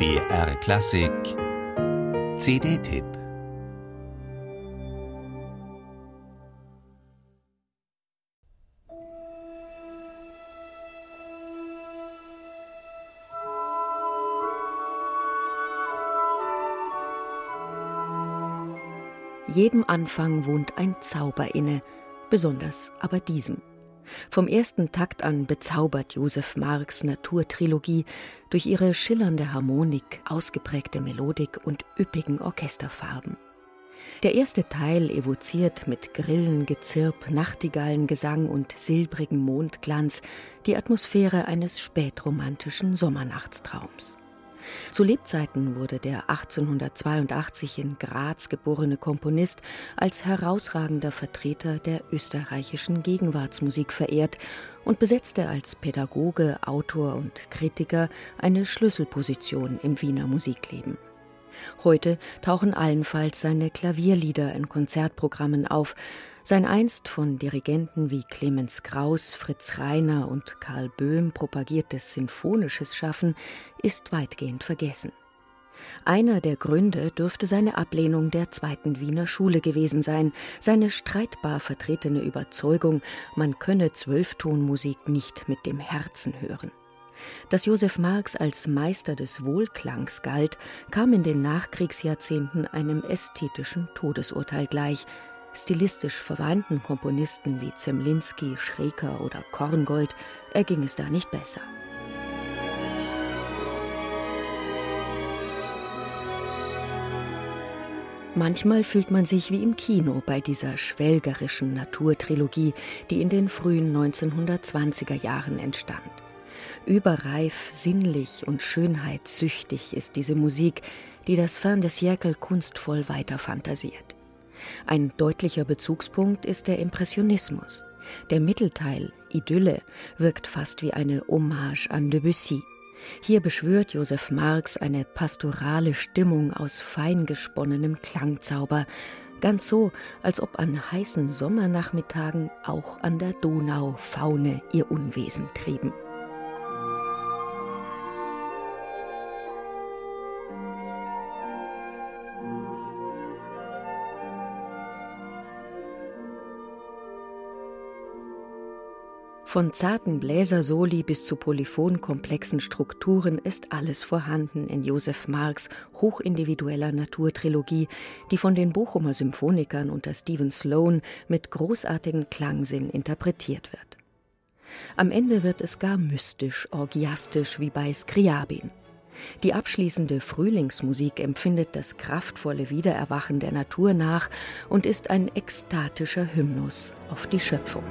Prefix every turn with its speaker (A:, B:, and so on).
A: BR Klassik CD-Tipp
B: Jedem Anfang wohnt ein Zauber inne, besonders aber diesem. Vom ersten Takt an bezaubert Josef Marx Naturtrilogie durch ihre schillernde Harmonik, ausgeprägte Melodik und üppigen Orchesterfarben. Der erste Teil evoziert mit Grillengezirp, Nachtigallengesang und silbrigem Mondglanz die Atmosphäre eines spätromantischen Sommernachtstraums. Zu Lebzeiten wurde der 1882 in Graz geborene Komponist als herausragender Vertreter der österreichischen Gegenwartsmusik verehrt und besetzte als Pädagoge, Autor und Kritiker eine Schlüsselposition im Wiener Musikleben. Heute tauchen allenfalls seine Klavierlieder in Konzertprogrammen auf, sein einst von Dirigenten wie Clemens Kraus, Fritz Reiner und Karl Böhm propagiertes sinfonisches Schaffen ist weitgehend vergessen. Einer der Gründe dürfte seine Ablehnung der zweiten Wiener Schule gewesen sein, seine streitbar vertretene Überzeugung, man könne Zwölftonmusik nicht mit dem Herzen hören. Dass Josef Marx als Meister des Wohlklangs galt, kam in den Nachkriegsjahrzehnten einem ästhetischen Todesurteil gleich. Stilistisch verwandten Komponisten wie Zemlinski, Schreker oder Korngold erging es da nicht besser. Manchmal fühlt man sich wie im Kino bei dieser schwelgerischen Naturtrilogie, die in den frühen 1920er Jahren entstand. Überreif, sinnlich und schönheitssüchtig ist diese Musik, die das Fern des Jäkel kunstvoll weiterfantasiert. Ein deutlicher Bezugspunkt ist der Impressionismus. Der Mittelteil, Idylle, wirkt fast wie eine Hommage an Debussy. Hier beschwört Josef Marx eine pastorale Stimmung aus fein gesponnenem Klangzauber, ganz so, als ob an heißen Sommernachmittagen auch an der Donau Faune ihr Unwesen trieben. Von zarten Bläsersoli bis zu polyphonkomplexen Strukturen ist alles vorhanden in Josef Marx hochindividueller Naturtrilogie, die von den Bochumer Symphonikern unter Stephen Sloan mit großartigem Klangsinn interpretiert wird. Am Ende wird es gar mystisch, orgiastisch wie bei Skriabin. Die abschließende Frühlingsmusik empfindet das kraftvolle Wiedererwachen der Natur nach und ist ein ekstatischer Hymnus auf die Schöpfung.